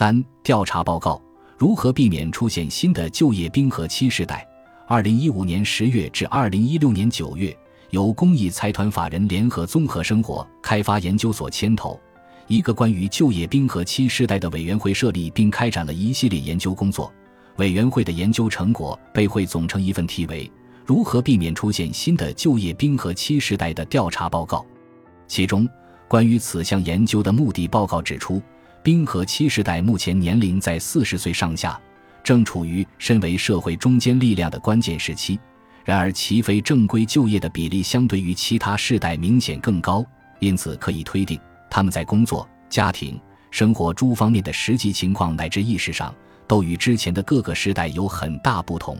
三、调查报告：如何避免出现新的就业冰河期时代？二零一五年十月至二零一六年九月，由公益财团法人联合综合生活开发研究所牵头，一个关于就业冰河期时代的委员会设立，并开展了一系列研究工作。委员会的研究成果被汇总成一份题为《如何避免出现新的就业冰河期时代》的调查报告。其中，关于此项研究的目的报告指出，冰河期时代目前年龄在四十岁上下。正处于身为社会中坚力量的关键时期，然而其非正规就业的比例相对于其他世代明显更高，因此可以推定他们在工作、家庭、生活诸方面的实际情况乃至意识上，都与之前的各个时代有很大不同。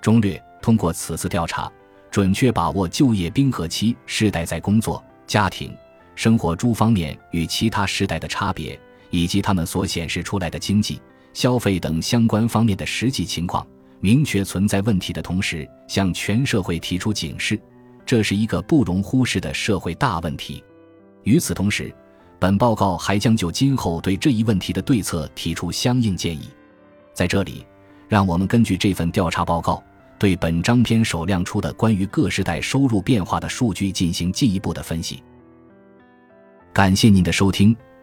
中略通过此次调查，准确把握就业冰河期世代在工作、家庭、生活诸方面与其他时代的差别，以及他们所显示出来的经济。消费等相关方面的实际情况，明确存在问题的同时，向全社会提出警示，这是一个不容忽视的社会大问题。与此同时，本报告还将就今后对这一问题的对策提出相应建议。在这里，让我们根据这份调查报告，对本章篇首亮出的关于各时代收入变化的数据进行进一步的分析。感谢您的收听，